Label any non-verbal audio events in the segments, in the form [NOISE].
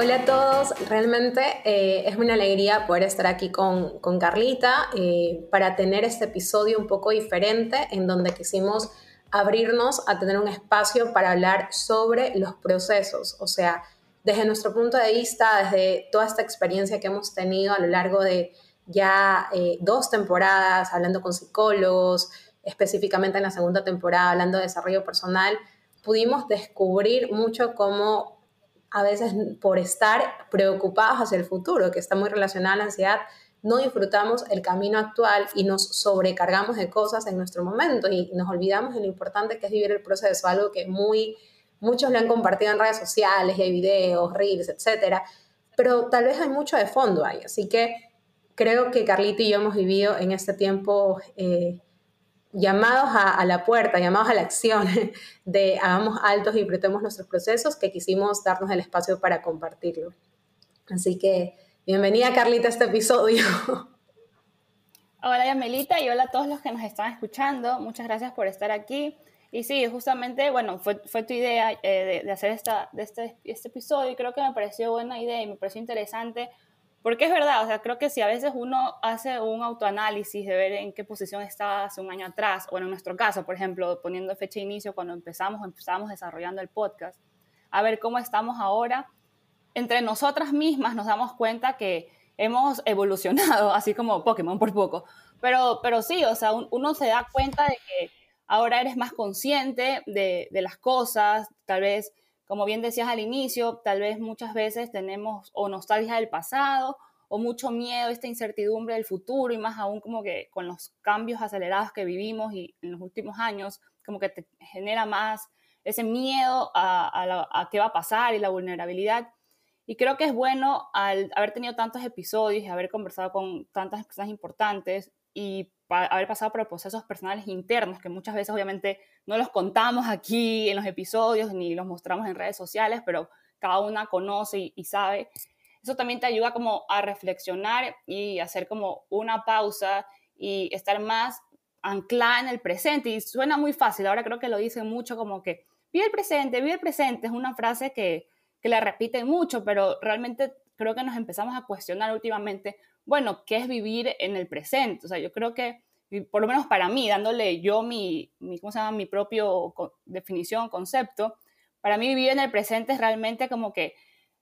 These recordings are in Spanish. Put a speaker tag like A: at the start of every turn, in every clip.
A: Hola a todos, realmente eh, es una alegría poder estar aquí con, con Carlita eh, para tener este episodio un poco diferente en donde quisimos abrirnos a tener un espacio para hablar sobre los procesos, o sea, desde nuestro punto de vista, desde toda esta experiencia que hemos tenido a lo largo de ya eh, dos temporadas, hablando con psicólogos, específicamente en la segunda temporada, hablando de desarrollo personal, pudimos descubrir mucho cómo a veces por estar preocupados hacia el futuro, que está muy relacionada a la ansiedad, no disfrutamos el camino actual y nos sobrecargamos de cosas en nuestro momento y nos olvidamos de lo importante que es vivir el proceso, algo que muy, muchos lo han compartido en redes sociales y hay videos, reels, etcétera, pero tal vez hay mucho de fondo ahí, así que creo que Carlita y yo hemos vivido en este tiempo eh, llamados a, la puerta, llamados a la acción [LAUGHS] de hagamos altos y apretemos nuestros procesos, que quisimos darnos el espacio para compartirlo. Así que bienvenida Carlita a este episodio. [LAUGHS]
B: Hola Yamelita y hola a todos los que nos están escuchando. Muchas gracias por estar aquí. Y sí, justamente, bueno, fue, fue tu idea eh, de, hacer esta, de este, este episodio y creo que me pareció buena idea y me pareció interesante porque es verdad, o sea, creo que si a veces uno hace un autoanálisis de ver en qué posición estaba hace un año atrás, o en nuestro caso, por ejemplo, poniendo fecha de inicio cuando empezamos, empezamos desarrollando el podcast, a ver cómo estamos ahora, entre nosotras mismas nos damos cuenta que hemos evolucionado, [LAUGHS] así como Pokémon por poco. Pero, pero sí, o sea, uno se da cuenta de que ahora eres más consciente de, de las cosas, tal vez como bien decías al inicio, tal vez muchas veces tenemos o nostalgia del pasado o mucho miedo, esta incertidumbre del futuro y más aún como que con los cambios acelerados que vivimos y en los últimos años, como que te genera más ese miedo a, qué va a pasar y la vulnerabilidad. Y creo que es bueno al haber tenido tantos episodios y haber conversado con tantas personas importantes y haber pasado por procesos personales internos que muchas veces obviamente no los contamos aquí en los episodios ni los mostramos en redes sociales, pero cada una conoce y, sabe. Eso también te ayuda como a reflexionar y hacer como una pausa y estar más anclada en el presente. Y suena muy fácil, ahora creo que lo dicen mucho como que vive el presente, vive el presente, es una frase que, que la repiten mucho, pero realmente creo que nos empezamos a cuestionar últimamente bueno, ¿qué es vivir en el presente? O sea, yo creo que, por lo menos para mí, dándole yo mi, mi ¿cómo se llama? Mi propio definición, concepto, para mí vivir en el presente es realmente como que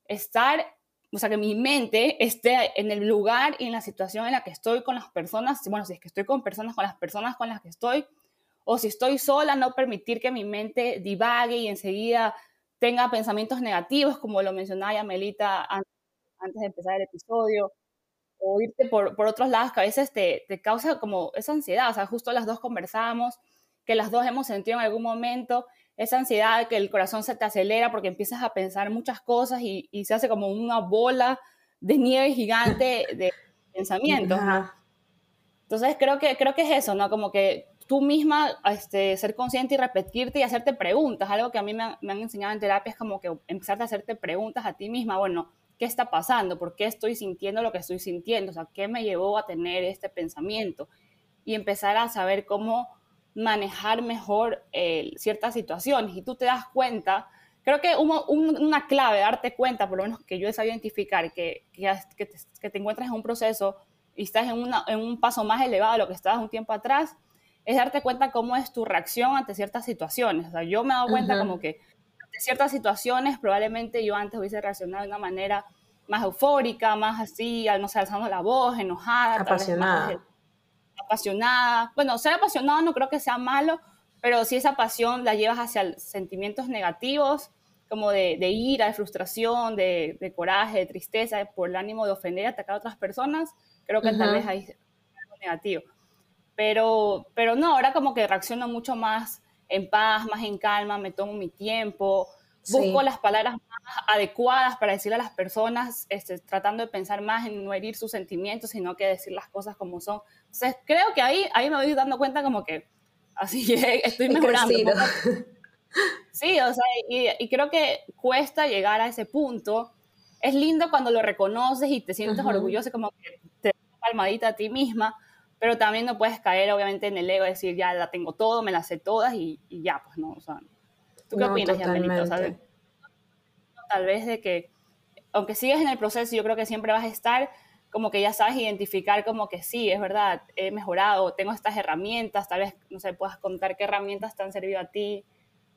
B: estar, o sea, que mi mente esté en el lugar y en la situación en la que estoy con las personas, bueno, si es que estoy con personas, con las personas con las que estoy, o si estoy sola, no permitir que mi mente divague y enseguida tenga pensamientos negativos, como lo mencionaba ya Melita antes de empezar el episodio, o irte por, por otros lados que a veces te, te, causa como esa ansiedad. O sea, justo las dos conversamos, que las dos hemos sentido en algún momento esa ansiedad, que el corazón se te acelera porque empiezas a pensar muchas cosas y, y se hace como una bola de nieve gigante [LAUGHS] de pensamientos. Entonces creo que, creo que es eso, ¿no? Como que tú misma este, ser consciente y repetirte y hacerte preguntas. Algo que a mí me, me han enseñado en terapia es como que empezar a hacerte preguntas a ti misma. Bueno, ¿qué está pasando? ¿Por qué estoy sintiendo lo que estoy sintiendo? O sea, ¿qué me llevó a tener este pensamiento? Y empezar a saber cómo manejar mejor eh, ciertas situaciones. Y tú te das cuenta, creo que una clave, darte cuenta, por lo menos que yo es identificar, que, que, te, encuentras en un proceso y estás en, en un paso más elevado de lo que estabas un tiempo atrás, es darte cuenta cómo es tu reacción ante ciertas situaciones. O sea, yo me he dado cuenta como que ciertas situaciones probablemente yo antes hubiese reaccionado de una manera más eufórica, más así, no sé, alzando la voz, enojada.
A: Apasionada.
B: apasionada. Bueno, ser apasionado no creo que sea malo, pero si esa pasión la llevas hacia sentimientos negativos, como de, ira, de frustración, de, coraje, de tristeza, por el ánimo de ofender y atacar a otras personas, creo que tal vez hay algo negativo. Pero, pero no, ahora como que reacciono mucho más en paz, más en calma, me tomo mi tiempo, busco las palabras más adecuadas para decirle a las personas, este, tratando de pensar más en no herir sus sentimientos, sino que decir las cosas como son. Entonces, creo que ahí, ahí me voy dando cuenta como que así [LAUGHS] estoy mejorando. [LAUGHS] Sí, o sea, y, y, creo que cuesta llegar a ese punto. Es lindo cuando lo reconoces y te sientes orgulloso, como que te das una palmadita a ti misma, pero también no puedes caer, obviamente, en el ego, decir, ya la tengo todo, me las sé todas y, y ya, pues no, o sea, ¿Tú qué opinas, Yamelito? tal vez de que, aunque sigues en el proceso, yo creo que siempre vas a estar como que ya sabes identificar como que sí, es verdad, he mejorado, tengo estas herramientas, tal vez, no sé, puedas contar qué herramientas te han servido a ti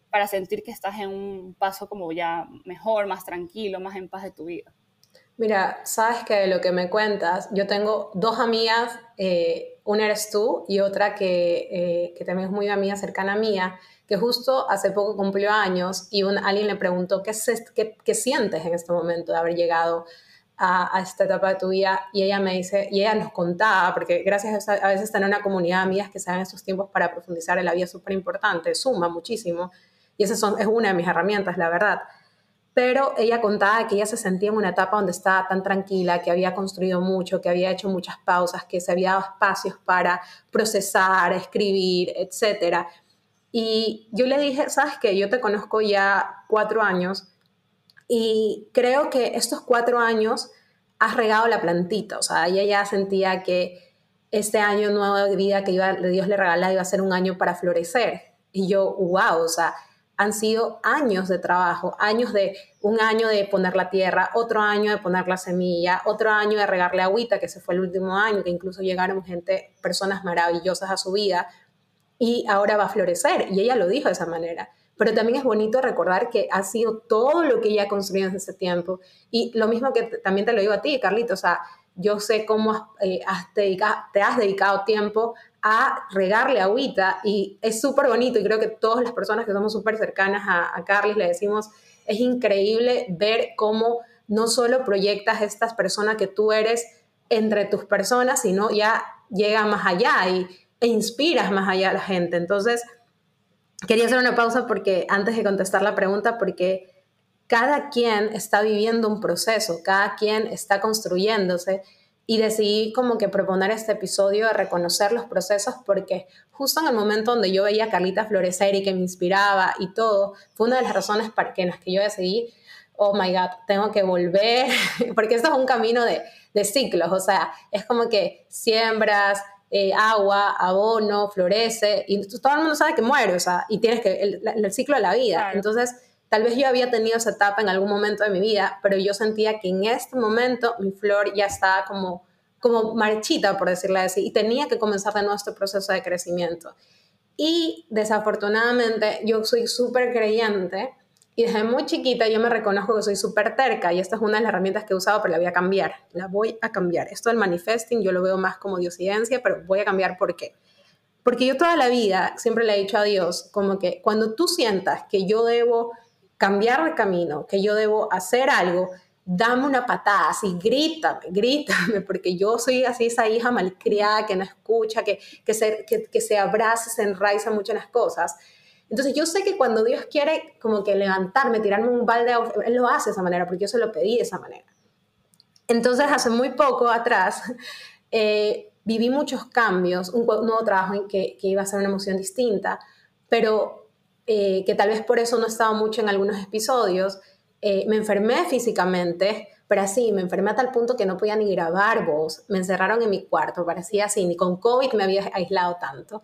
B: para sentir que estás en un paso como ya mejor, más tranquilo, más en paz de tu vida.
A: Mira, sabes que de lo que me cuentas, yo tengo dos amigas, eh, una eres tú y otra que, eh, que también es muy amiga cercana mía, que justo hace poco cumplió años y alguien le preguntó ¿qué, sientes en este momento de haber llegado a, a, esta etapa de tu vida y ella me dice, y ella nos contaba, porque gracias a, a veces tener una comunidad de amigas que saben estos tiempos para profundizar en la vida es súper importante, suma muchísimo y esa son, es una de mis herramientas, la verdad. Pero ella contaba que ella se sentía en una etapa donde estaba tan tranquila, que había construido mucho, que había hecho muchas pausas, que se había dado espacios para procesar, escribir, etcétera. Y yo le dije, sabes que yo te conozco ya cuatro años y creo que estos cuatro años has regado la plantita, o sea, ella ya sentía que este año nuevo de vida que iba, Dios le regalaba iba a ser un año para florecer. Y yo, wow, o sea, han sido años de trabajo, años de un año de poner la tierra, otro año de poner la semilla, otro año de regarle agüita, que se fue el último año, que incluso llegaron gente, personas maravillosas a su vida, y ahora va a florecer. Y ella lo dijo de esa manera. Pero también es bonito recordar que ha sido todo lo que ella ha construido en ese tiempo. Y lo mismo que también te lo digo a ti, Carlito, o sea, yo sé cómo eh, te has dedicado tiempo a regarle agüita y es súper bonito y creo que todas las personas que somos súper cercanas a, a Carly le decimos, es increíble ver cómo no solo proyectas estas personas que tú eres entre tus personas, sino ya llega más allá y e inspiras más allá a la gente. Entonces, quería hacer una pausa porque antes de contestar la pregunta, porque cada quien está viviendo un proceso, cada quien está construyéndose y decidí como que proponer este episodio de reconocer los procesos porque justo en el momento donde yo veía a Carlita florecer y que me inspiraba y todo, fue una de las razones para que, en las que yo decidí, oh my God, tengo que volver, [LAUGHS] porque esto es un camino de, de ciclos, o sea, es como que siembras, eh, agua, abono, florece, y todo el mundo sabe que muere, o sea, y tienes que, el, ciclo de la vida. Entonces, tal vez yo había tenido esa etapa en algún momento de mi vida, pero yo sentía que en este momento mi flor ya estaba como, como marchita, por decirlo así, y tenía que comenzar de nuevo este proceso de crecimiento. Y desafortunadamente yo soy súper creyente y desde muy chiquita yo me reconozco que soy súper terca y esta es una de las herramientas que he usado, pero la voy a cambiar. La voy a cambiar. Esto del manifesting yo lo veo más como diosidencia, pero voy a cambiar ¿por qué? Porque yo toda la vida siempre le he dicho a Dios como que cuando tú sientas que yo debo cambiar de camino, que yo debo hacer algo, dame una patada, así grítame, [LAUGHS] grítame, porque yo soy así esa hija malcriada que no escucha, que, que, se, que, se abraza, se enraiza mucho en las cosas. Entonces yo sé que cuando Dios quiere como que levantarme, tirarme un balde, Él lo hace de esa manera, porque yo se lo pedí de esa manera. Entonces hace muy poco atrás [LAUGHS] eh, viví muchos cambios, un, nuevo trabajo en que, que, iba a ser una emoción distinta, pero eh, que tal vez por eso no estaba mucho en algunos episodios. Eh, me enfermé físicamente, pero así, me enfermé a tal punto que no podía ni grabar voz, me encerraron en mi cuarto, parecía así, ni con COVID me había aislado tanto.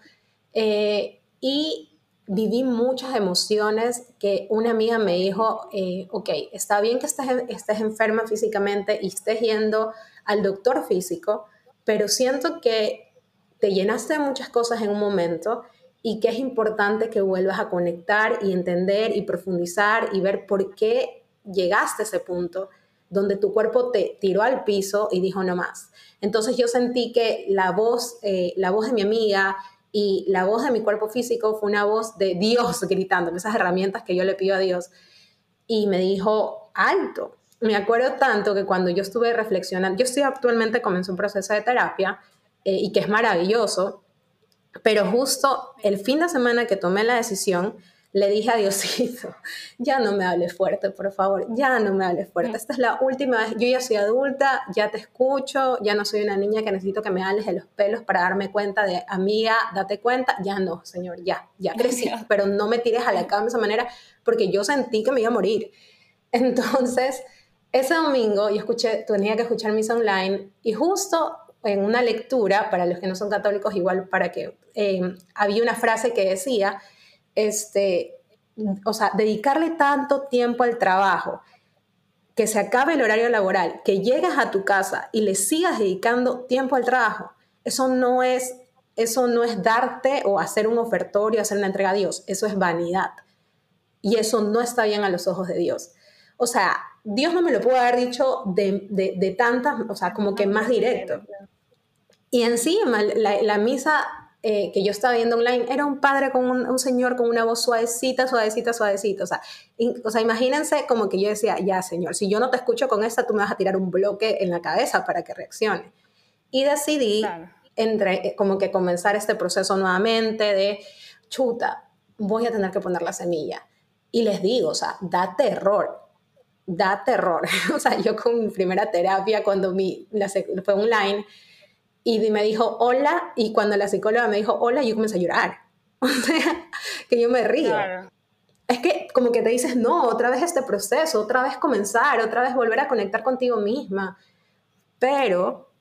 A: y viví muchas emociones que una amiga me dijo, eh, ok, está bien que estés, estés enferma físicamente y estés yendo al doctor físico, pero siento que te llenaste de muchas cosas en un momento y que es importante que vuelvas a conectar y entender y profundizar y ver por qué llegaste a ese punto donde tu cuerpo te tiró al piso y dijo no más. Entonces yo sentí que la voz, eh, la voz de mi amiga, y la voz de mi cuerpo físico fue una voz de Dios [LAUGHS] gritando, esas herramientas que yo le pido a Dios. Y me dijo, alto. Me acuerdo tanto que cuando yo estuve reflexionando, yo estoy actualmente comenzó un proceso de terapia eh, y que es maravilloso, pero justo el fin de semana que tomé la decisión, le dije a Diosito, [LAUGHS] ya no me hables fuerte, por favor, ya no me hables fuerte. Esta es la última vez, yo ya soy adulta, ya te escucho, ya no soy una niña que necesito que me hables de los pelos para darme cuenta de, amiga, date cuenta, ya no, señor, ya, ya [LAUGHS] crecí, pero no me tires a la cama de esa manera porque yo sentí que me iba a morir. Entonces, ese domingo yo escuché, tenía que escuchar misa online y justo en una lectura, para los que no son católicos, igual para que eh, había una frase que decía, este, o sea, dedicarle tanto tiempo al trabajo, que se acabe el horario laboral, que llegas a tu casa y le sigas dedicando tiempo al trabajo, eso no es, eso no es darte o hacer un ofertorio, hacer una entrega a Dios, eso es vanidad. Y eso no está bien a los ojos de Dios. O sea, Dios no me lo pudo haber dicho de, de, tantas, o sea, como que más directo. Y encima, la, la misa eh, que yo estaba viendo online era un padre con un, señor con una voz suavecita, suavecita, suavecita. O sea, o sea, imagínense como que yo decía, ya señor, si yo no te escucho con esta, tú me vas a tirar un bloque en la cabeza para que reaccione. Y decidí entre, eh, como que comenzar este proceso nuevamente de, chuta, voy a tener que poner la semilla. Y les digo, o sea, da terror, da terror. [LAUGHS] o sea, yo con mi primera terapia, cuando mi, la, fue online, y me dijo hola y cuando la psicóloga me dijo hola yo comencé a llorar. [LAUGHS] O sea, que yo me río. Es que como que te dices, no, otra vez este proceso, otra vez comenzar, otra vez volver a conectar contigo misma. Pero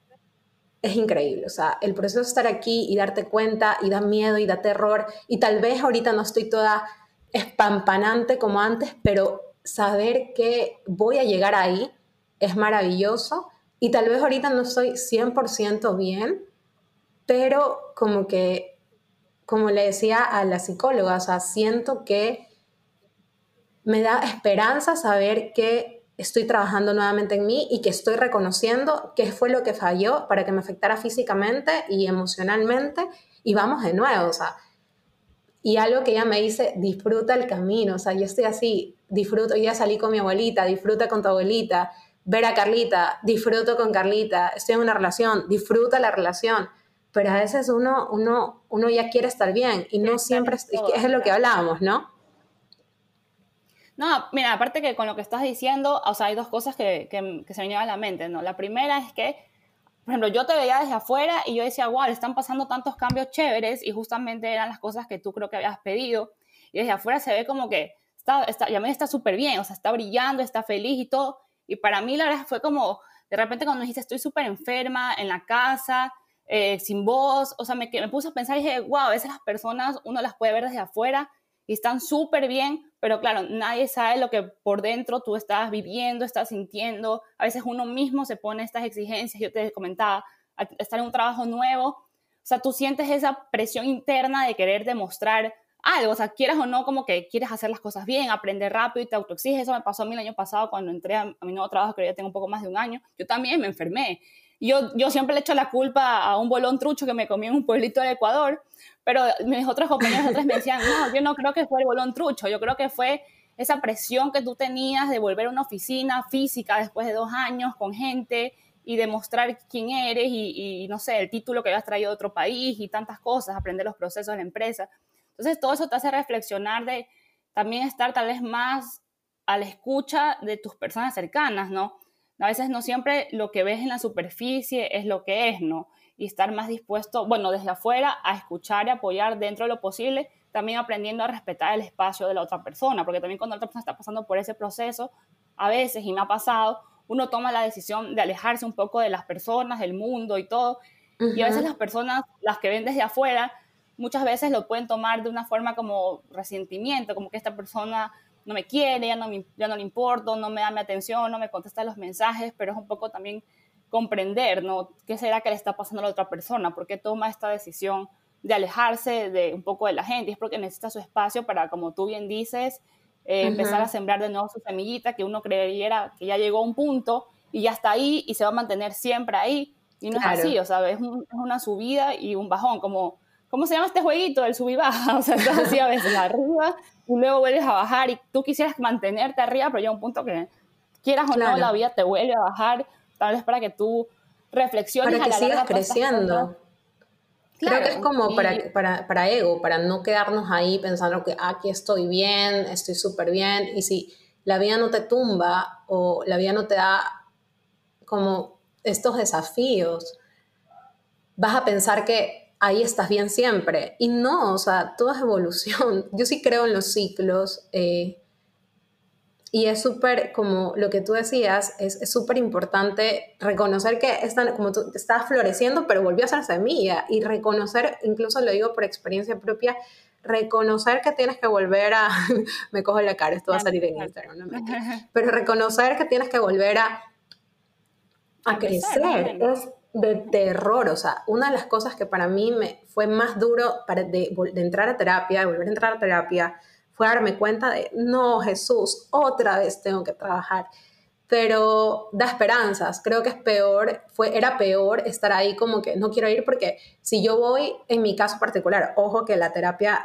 A: es increíble, o sea, el proceso de estar aquí y darte cuenta y da miedo y da terror y tal vez ahorita no estoy toda espampanante como antes, pero saber que voy a llegar ahí es maravilloso y tal vez ahorita no estoy 100% bien, pero como que, como le decía a la psicóloga, o sea, siento que me da esperanza saber que estoy trabajando nuevamente en mí y que estoy reconociendo qué fue lo que falló para que me afectara físicamente y emocionalmente y vamos de nuevo, o sea, y algo que ella me dice, disfruta el camino, o sea, yo estoy así, disfruto, ya salí con mi abuelita, disfruta con tu abuelita, ver a Carlita, disfruto con Carlita, estoy en una relación, disfruta la relación, pero a veces uno, uno, uno ya quiere estar bien y no siempre es, es lo que hablábamos, ¿no?
B: No, mira, aparte que con lo que estás diciendo, o sea, hay dos cosas que, que, se me llevan a la mente, ¿no? La primera es que, por ejemplo, yo te veía desde afuera y yo decía, wow, están pasando tantos cambios chéveres y justamente eran las cosas que tú creo que habías pedido. Y desde afuera se ve como que está, está, ya me está súper bien, o sea, está brillando, está feliz y todo. Y para mí, la verdad, fue como, de repente cuando dijiste, estoy súper enferma en la casa, eh, sin voz, o sea, me, me puse a pensar y dije, wow, a veces las personas uno las puede ver desde afuera y están súper bien, pero claro, nadie sabe lo que por dentro tú estás viviendo, estás sintiendo. A veces uno mismo se pone estas exigencias, yo te comentaba, estar en un trabajo nuevo, o sea, tú sientes esa presión interna de querer demostrar algo, o sea, quieras o no, como que quieres hacer las cosas bien, aprender rápido y te autoexiges. Eso me pasó a mí el año pasado cuando entré a, mi nuevo trabajo, que ya tengo un poco más de un año. Yo también me enfermé. Yo, yo siempre le echo la culpa a un bolón trucho que me comí en un pueblito del Ecuador, pero mis otros compañeros otras me decían, no, yo no creo que fue el bolón trucho, yo creo que fue esa presión que tú tenías de volver a una oficina física después de dos años con gente y demostrar quién eres y, y no sé, el título que habías traído de otro país y tantas cosas, aprender los procesos de la empresa. Entonces, todo eso te hace reflexionar de también estar tal vez más a la escucha de tus personas cercanas, ¿no? A veces no siempre lo que ves en la superficie es lo que es, ¿no? Y estar más dispuesto, bueno, desde afuera a escuchar y apoyar dentro de lo posible, también aprendiendo a respetar el espacio de la otra persona, porque también cuando la otra persona está pasando por ese proceso, a veces, y me ha pasado, uno toma la decisión de alejarse un poco de las personas, del mundo y todo, y a veces las personas, las que ven desde afuera, muchas veces lo pueden tomar de una forma como resentimiento, como que esta persona no me quiere, ya no, me, ya no le importo, no me da mi atención, no me contesta los mensajes, pero es un poco también comprender, ¿no? ¿Qué será que le está pasando a la otra persona? ¿Por qué toma esta decisión de alejarse de un poco de la gente? Es porque necesita su espacio para, como tú bien dices, eh, empezar a sembrar de nuevo su semillita, que uno creería que ya llegó a un punto y ya está ahí y se va a mantener siempre ahí. Y no es así, o sea, es, es, una subida y un bajón, como ¿cómo se llama este jueguito? El sub y baja, [LAUGHS] o sea, estás así a veces arriba y luego vuelves a bajar y tú quisieras mantenerte arriba, pero llega un punto que quieras o no, la vida te vuelve a bajar, tal vez para que tú reflexiones.
A: Para que sigas creciendo. Creo que es como para, para, para, ego, para no quedarnos ahí pensando que ah, aquí estoy bien, estoy súper bien. Y si la vida no te tumba o la vida no te da como estos desafíos, vas a pensar que ahí estás bien siempre. Y no, o sea, todo es evolución. [LAUGHS] Yo sí creo en los ciclos. Eh, y es súper, como lo que tú decías, es súper importante reconocer que están, como tú estás floreciendo, pero volvió a ser semilla. Y reconocer, incluso lo digo por experiencia propia, reconocer que tienes que volver a, [LAUGHS] me cojo la cara, esto va a salir en Instagram, no pero reconocer que tienes que volver a, a crecer es de terror, o sea, una de las cosas que para mí me fue más duro para de, de entrar a terapia, de volver a entrar a terapia, fue darme cuenta de, no, Jesús, otra vez tengo que trabajar. Pero da esperanzas, creo que es peor, fue, era peor estar ahí como que no quiero ir porque si yo voy, en mi caso particular, ojo que la terapia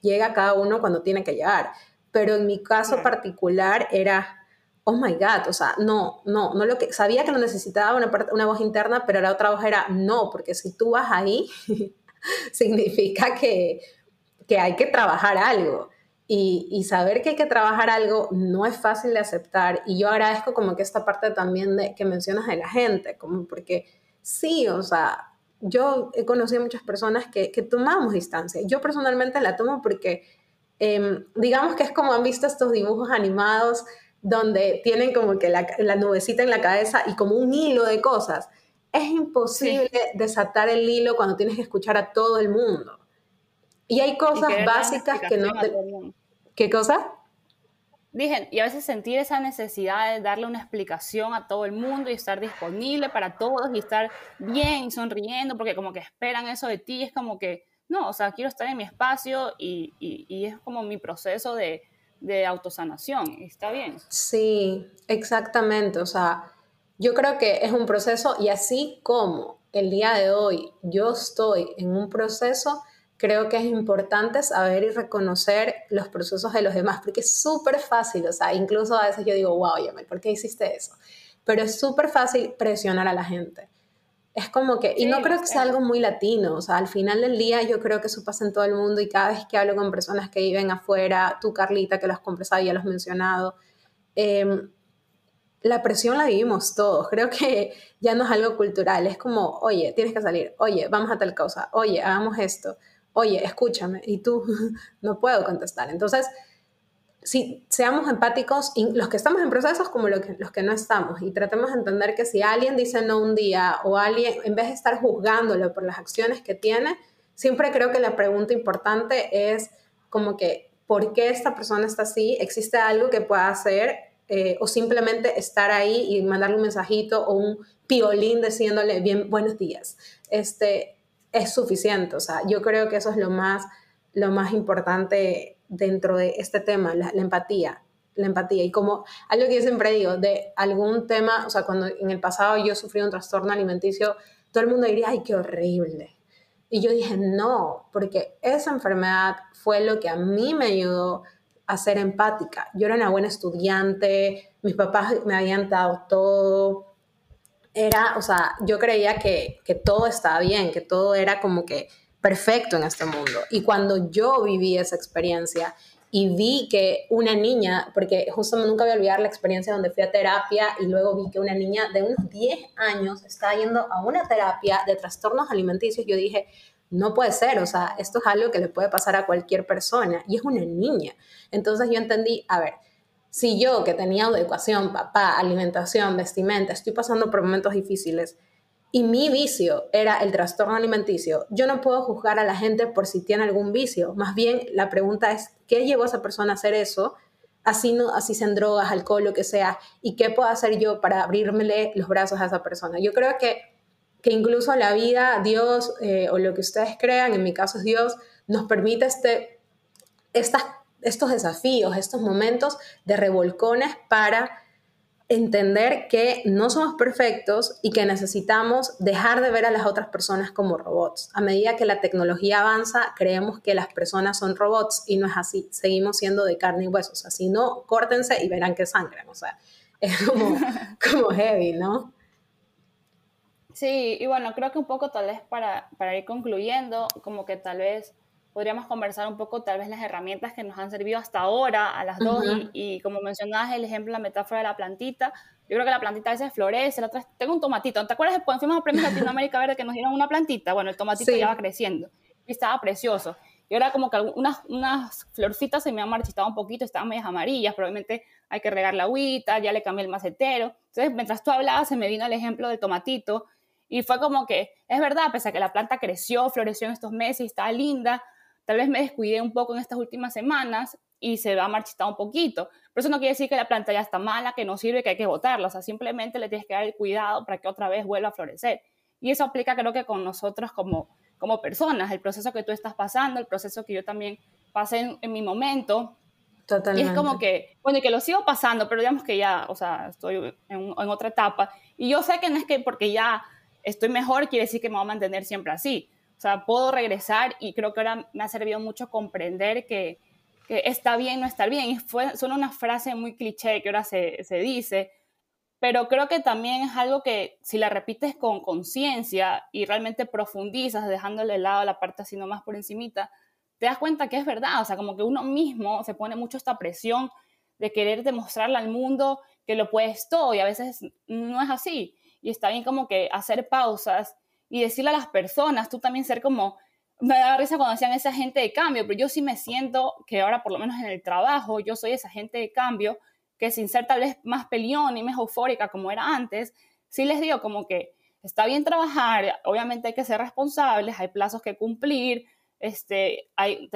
A: llega a cada uno cuando tiene que llegar, pero en mi caso particular era, oh my God, o sea, no, no, no lo que, sabía que lo necesitaba una, una voz interna, pero la otra voz era no, porque si tú vas ahí, [LAUGHS] significa que, que hay que trabajar algo. Y, saber que hay que trabajar algo no es fácil de aceptar. Y yo agradezco como que esta parte también de, que mencionas de la gente, como porque sí, o sea, yo he conocido muchas personas que, que tomamos distancia. Yo personalmente la tomo porque, em, digamos que es como han visto estos dibujos animados donde tienen como que la, la, nubecita en la cabeza y como un hilo de cosas. Es imposible desatar el hilo cuando tienes que escuchar a todo el mundo. Y hay cosas básicas que no te... ¿Qué cosa?
B: Dije, y a veces sentir esa necesidad de darle una explicación a todo el mundo y estar disponible para todos y estar bien y sonriendo, porque como que esperan eso de ti, es como que, no, o sea, quiero estar en mi espacio y, y, es como mi proceso de, de autosanación, está bien.
A: Sí, exactamente, o sea, yo creo que es un proceso y así como el día de hoy yo estoy en un proceso, creo que es importante saber y reconocer los procesos de los demás, porque es súper fácil, o sea, incluso a veces yo digo, wow, Yamel, ¿por qué hiciste eso? Pero es súper fácil presionar a la gente. Es como que, y no creo que sea algo muy latino, o sea, al final del día yo creo que eso pasa en todo el mundo y cada vez que hablo con personas que viven afuera, tú Carlita, que lo has conversado, ya lo has mencionado, em, la presión la vivimos todos, creo que ya no es algo cultural, es como, oye, tienes que salir, oye, vamos a tal cosa, oye, hagamos esto oye, escúchame, y tú [LAUGHS] no puedo contestar. Entonces, si seamos empáticos, los que estamos en procesos como los que, los que no estamos, y tratemos de entender que si alguien dice no un día o alguien, en vez de estar juzgándolo por las acciones que tiene, siempre creo que la pregunta importante es como que, ¿por qué esta persona está así? ¿Existe algo que pueda hacer? Eh, o simplemente estar ahí y mandarle un mensajito o un piolín diciéndole bien buenos días. Este, es suficiente. O sea, yo creo que eso es lo más, lo más importante dentro de este tema, la, empatía. La empatía. Y como algo que yo siempre digo, de algún tema, o sea, cuando en el pasado yo sufrí un trastorno alimenticio, todo el mundo diría, ay, qué horrible. Y yo dije, no, porque esa enfermedad fue lo que a mí me ayudó a ser empática. Yo era una buena estudiante, mis papás me habían dado todo, era, o sea, yo creía que, que todo estaba bien, que todo era como que perfecto en este mundo. Y cuando yo viví esa experiencia y vi que una niña, porque justo nunca voy a olvidar la experiencia donde fui a terapia y luego vi que una niña de unos 10 años estaba yendo a una terapia de trastornos alimenticios, yo dije, no puede ser, o sea, esto es algo que le puede pasar a cualquier persona y es una niña. Entonces yo entendí, a ver, si yo que tenía educación, papá, alimentación, vestimenta, estoy pasando por momentos difíciles y mi vicio era el trastorno alimenticio, yo no puedo juzgar a la gente por si tiene algún vicio. Más bien la pregunta es, ¿qué llevó a esa persona a hacer eso? Así, no, así sean drogas, alcohol, lo que sea. ¿Y qué puedo hacer yo para abrirme los brazos a esa persona? Yo creo que, que incluso la vida, Dios eh, o lo que ustedes crean, en mi caso es Dios, nos permite este, estas estos desafíos, estos momentos de revolcones para entender que no somos perfectos y que necesitamos dejar de ver a las otras personas como robots. A medida que la tecnología avanza, creemos que las personas son robots y no es así. Seguimos siendo de carne y huesos. Así no, córtense y verán que sangran. O sea, [LAUGHS] es como, [LAUGHS] como heavy, ¿no?
B: Sí, y bueno, creo que un poco tal vez para, para ir concluyendo, como que tal vez podríamos conversar un poco tal vez las herramientas que nos han servido hasta ahora a las dos y, como mencionabas el ejemplo, la metáfora de la plantita, yo creo que la plantita a veces florece, la otra, tengo un tomatito, ¿te acuerdas cuando fuimos a Premios Latinoamérica Verde que nos dieron una plantita? Bueno, el tomatito ya va creciendo y estaba precioso. Y ahora como que unas, unas florcitas se me han marchitado un poquito, estaban medias amarillas, probablemente hay que regar la agüita, ya le cambié el macetero. Entonces, mientras tú hablabas, se me vino el ejemplo del tomatito y fue como que, es verdad, pese a que la planta creció, floreció en estos meses y está linda, tal vez me descuidé un poco en estas últimas semanas y se va a marchitar un poquito. Pero eso no quiere decir que la planta ya está mala, que no sirve, que hay que botarla. O sea, simplemente le tienes que dar el cuidado para que otra vez vuelva a florecer. Y eso aplica creo que con nosotros como, como personas, el proceso que tú estás pasando, el proceso que yo también pasé en, mi momento. Totalmente. Y es como que, bueno, y que lo sigo pasando, pero digamos que ya, o sea, estoy en, en otra etapa. Y yo sé que no es que porque ya estoy mejor quiere decir que me voy a mantener siempre así. O sea, puedo regresar y creo que ahora me ha servido mucho comprender que, que está bien no estar bien. Y fue, son una frase muy cliché que ahora se, se dice, pero creo que también es algo que si la repites con conciencia y realmente profundizas, dejándole de lado la parte así nomás por encimita, te das cuenta que es verdad, o sea, como que uno mismo se pone mucho esta presión de querer demostrarle al mundo que lo puedes todo y a veces no es así. Y está bien como que hacer pausas y decirle a las personas, tú también ser como, me da risa cuando decían esa gente de cambio, pero yo sí me siento que ahora por lo menos en el trabajo yo soy esa gente de cambio que sin ser tal vez más peleón y más eufórica como era antes, sí les digo como que está bien trabajar, obviamente hay que ser responsables, hay plazos que cumplir, este,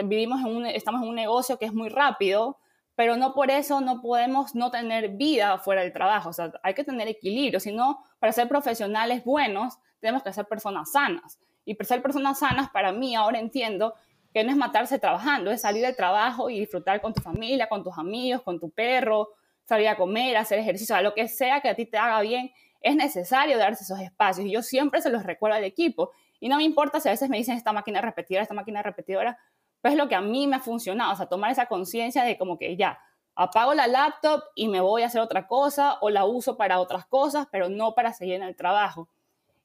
B: vivimos estamos en un negocio que es muy rápido, pero no por eso no podemos no tener vida fuera del trabajo, o sea, hay que tener equilibrio, si no, para ser profesionales buenos, tenemos que ser personas sanas. Y para ser personas sanas, para mí, ahora entiendo que no es matarse trabajando, es salir del trabajo y disfrutar con tu familia, con tus amigos, con tu perro, salir a comer, hacer ejercicio, lo que sea que a ti te haga bien, es necesario darse esos espacios. Y yo siempre se los recuerdo al equipo. Y no me importa si a veces me dicen esta máquina repetidora, esta máquina repetidora, pues es lo que a mí me ha funcionado, o sea, tomar esa conciencia de como que ya, apago la laptop y me voy a hacer otra cosa o la uso para otras cosas, pero no para seguir en el trabajo.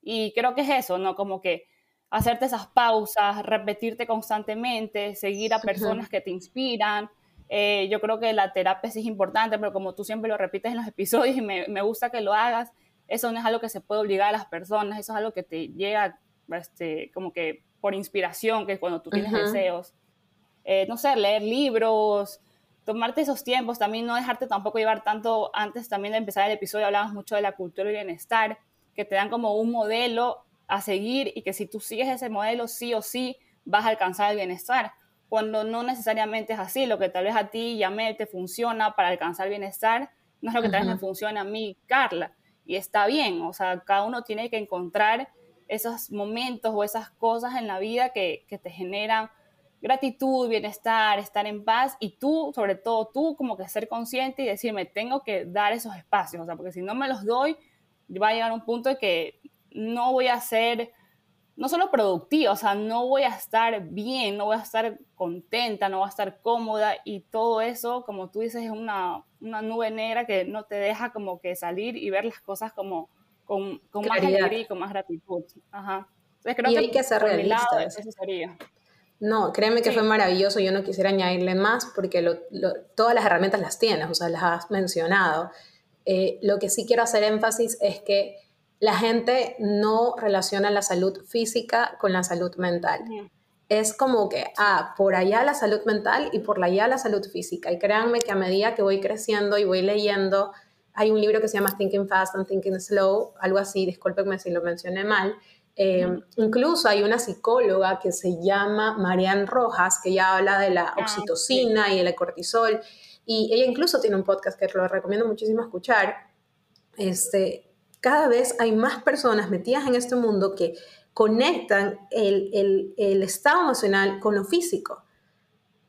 B: Y creo que es eso, ¿no? Como que hacerte esas pausas, repetirte constantemente, seguir a personas que te inspiran. Eh, yo creo que la terapia sí es importante, pero como tú siempre lo repites en los [LAUGHS] episodios y me, me, gusta que lo hagas, eso no es algo que se puede obligar a las personas, eso es algo que te llega este, como que por inspiración, que es cuando tú tienes deseos. Eh, no sé, leer libros, tomarte esos tiempos, también no dejarte tampoco llevar tanto, antes también de empezar el episodio hablabas mucho de la cultura y bienestar, que te dan como un modelo a seguir y que si tú sigues ese modelo, sí o sí vas a alcanzar el bienestar. Cuando no necesariamente es así, lo que tal vez a ti y a mí te funciona para alcanzar el bienestar, no es lo que tal vez me funciona a mí, Carla. Y está bien, o sea, cada uno tiene que encontrar esos momentos o esas cosas en la vida que, que te generan gratitud, bienestar, estar en paz y tú, sobre todo tú, como que ser consciente y decirme, tengo que dar esos espacios, o sea, porque si no me los doy, va a llegar un punto de que no voy a ser, no solo productiva, o sea, no voy a estar bien, no voy a estar contenta, no voy a estar cómoda y todo eso, como tú dices, es una, una nube negra que no te deja como que salir y ver las cosas como con, con más alegría y con más gratitud. Ajá.
A: Entonces creo y que, hay que ser realistas. eso sería. No, créeme que fue maravilloso. Yo no quisiera añadirle más porque lo, todas las herramientas las tienes, o sea, las has mencionado. Eh, lo que sí quiero hacer énfasis es que la gente no relaciona la salud física con la salud mental. Es como que, ah, por allá la salud mental y por allá la salud física. Y créanme que a medida que voy creciendo y voy leyendo, hay un libro que se llama Thinking Fast and Thinking Slow, algo así, discúlpenme si lo mencioné mal. Eh, incluso hay una psicóloga que se llama Marianne Rojas, que ya habla de la ah, oxitocina y el cortisol. Y ella incluso tiene un podcast que lo recomiendo muchísimo escuchar. Este, cada vez hay más personas metidas en este mundo que conectan el, estado emocional con lo físico,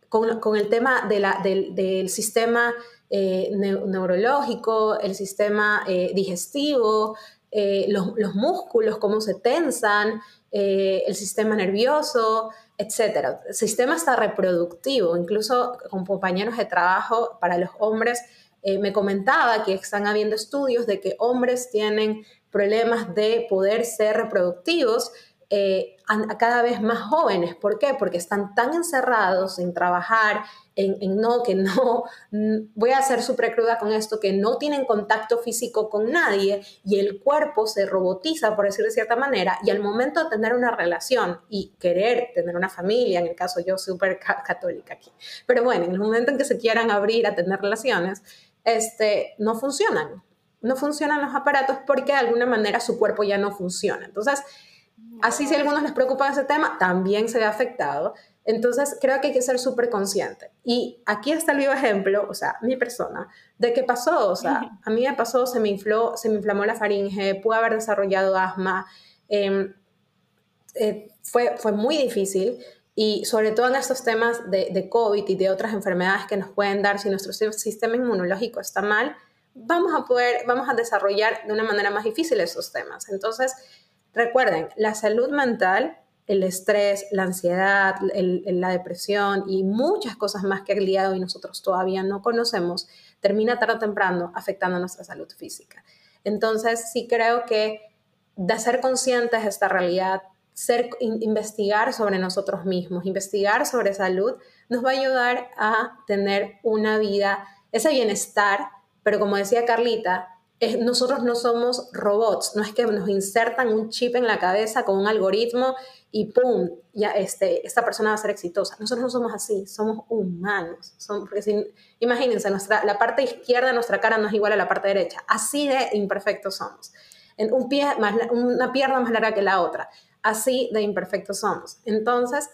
A: con, el tema del, sistema eh, neurológico, el sistema eh, digestivo, eh, los, músculos, cómo se tensan, el sistema nervioso, etcétera. El sistema está reproductivo, incluso con compañeros de trabajo para los hombres. Eh, me comentaba que están habiendo estudios de que hombres tienen problemas de poder ser reproductivos eh, a, cada vez más jóvenes. ¿Por qué? Porque están tan encerrados en trabajar, en, no, que no, voy a ser súper cruda con esto, que no tienen contacto físico con nadie y el cuerpo se robotiza, por decir de cierta manera, y al momento de tener una relación y querer tener una familia, en el caso yo súper católica aquí, pero bueno, en el momento en que se quieran abrir a tener relaciones, este, no funcionan. No funcionan los aparatos porque de alguna manera su cuerpo ya no funciona. Entonces, así si a algunos les preocupa ese tema, también se ve afectado. Entonces, creo que hay que ser súper consciente. Y aquí está el vivo ejemplo, o sea, mi persona, de qué pasó. O sea, a mí me pasó, se me, infló, se me inflamó la faringe, pude haber desarrollado asma. Em, eh, fue, fue muy difícil. Y sobre todo en estos temas de, de, COVID y de otras enfermedades que nos pueden dar, si nuestro sistema inmunológico está mal, vamos a poder, vamos a desarrollar de una manera más difícil esos temas. Entonces, recuerden, la salud mental el estrés, la ansiedad, la depresión y muchas cosas más que el día de hoy nosotros todavía no conocemos, termina tarde o temprano afectando nuestra salud física. Entonces, sí creo que de ser conscientes de esta realidad, ser, investigar sobre nosotros mismos, investigar sobre salud, nos va a ayudar a tener una vida, ese bienestar, pero como decía Carlita, nosotros no somos robots, no es que nos insertan un chip en la cabeza con un algoritmo y ¡pum! Ya este, esta persona va a ser exitosa. Nosotros no somos así, somos humanos. porque imagínense, nuestra, la parte izquierda de nuestra cara no es igual a la parte derecha. Así de imperfectos somos. En un pie más, una pierna más larga que la otra. Así de imperfectos somos. Entonces,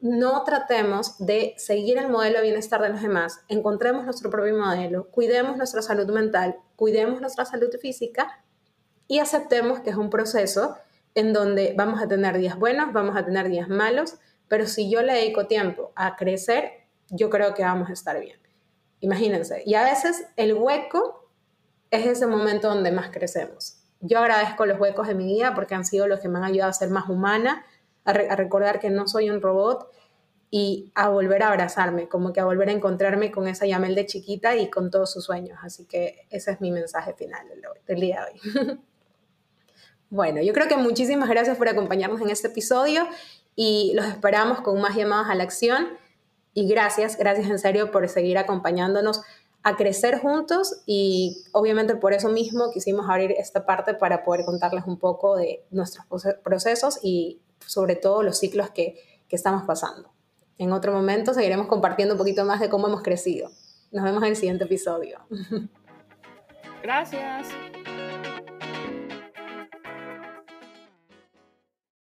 A: no tratemos de seguir el modelo de bienestar de los demás, encontremos nuestro propio modelo, cuidemos nuestra salud mental, cuidemos nuestra salud física y aceptemos que es un proceso en donde vamos a tener días buenos, vamos a tener días malos, pero si yo le dedico tiempo a crecer, yo creo que vamos a estar bien. Imagínense, y a veces el hueco es ese momento donde más crecemos. Yo agradezco los huecos de mi vida porque han sido los que me han ayudado a ser más humana, a, recordar que no soy un robot y a volver a abrazarme, como que a volver a encontrarme con esa Yamel de chiquita y con todos sus sueños. Así que ese es mi mensaje final del, día de hoy. [LAUGHS] bueno, yo creo que muchísimas gracias por acompañarnos en este episodio y los esperamos con más llamadas a la acción. Y gracias, gracias en serio por seguir acompañándonos a crecer juntos y obviamente por eso mismo quisimos abrir esta parte para poder contarles un poco de nuestros procesos y sobre todo los ciclos que, que estamos pasando. En otro momento seguiremos compartiendo un poquito más de cómo hemos crecido. Nos vemos en el siguiente episodio.
B: Gracias.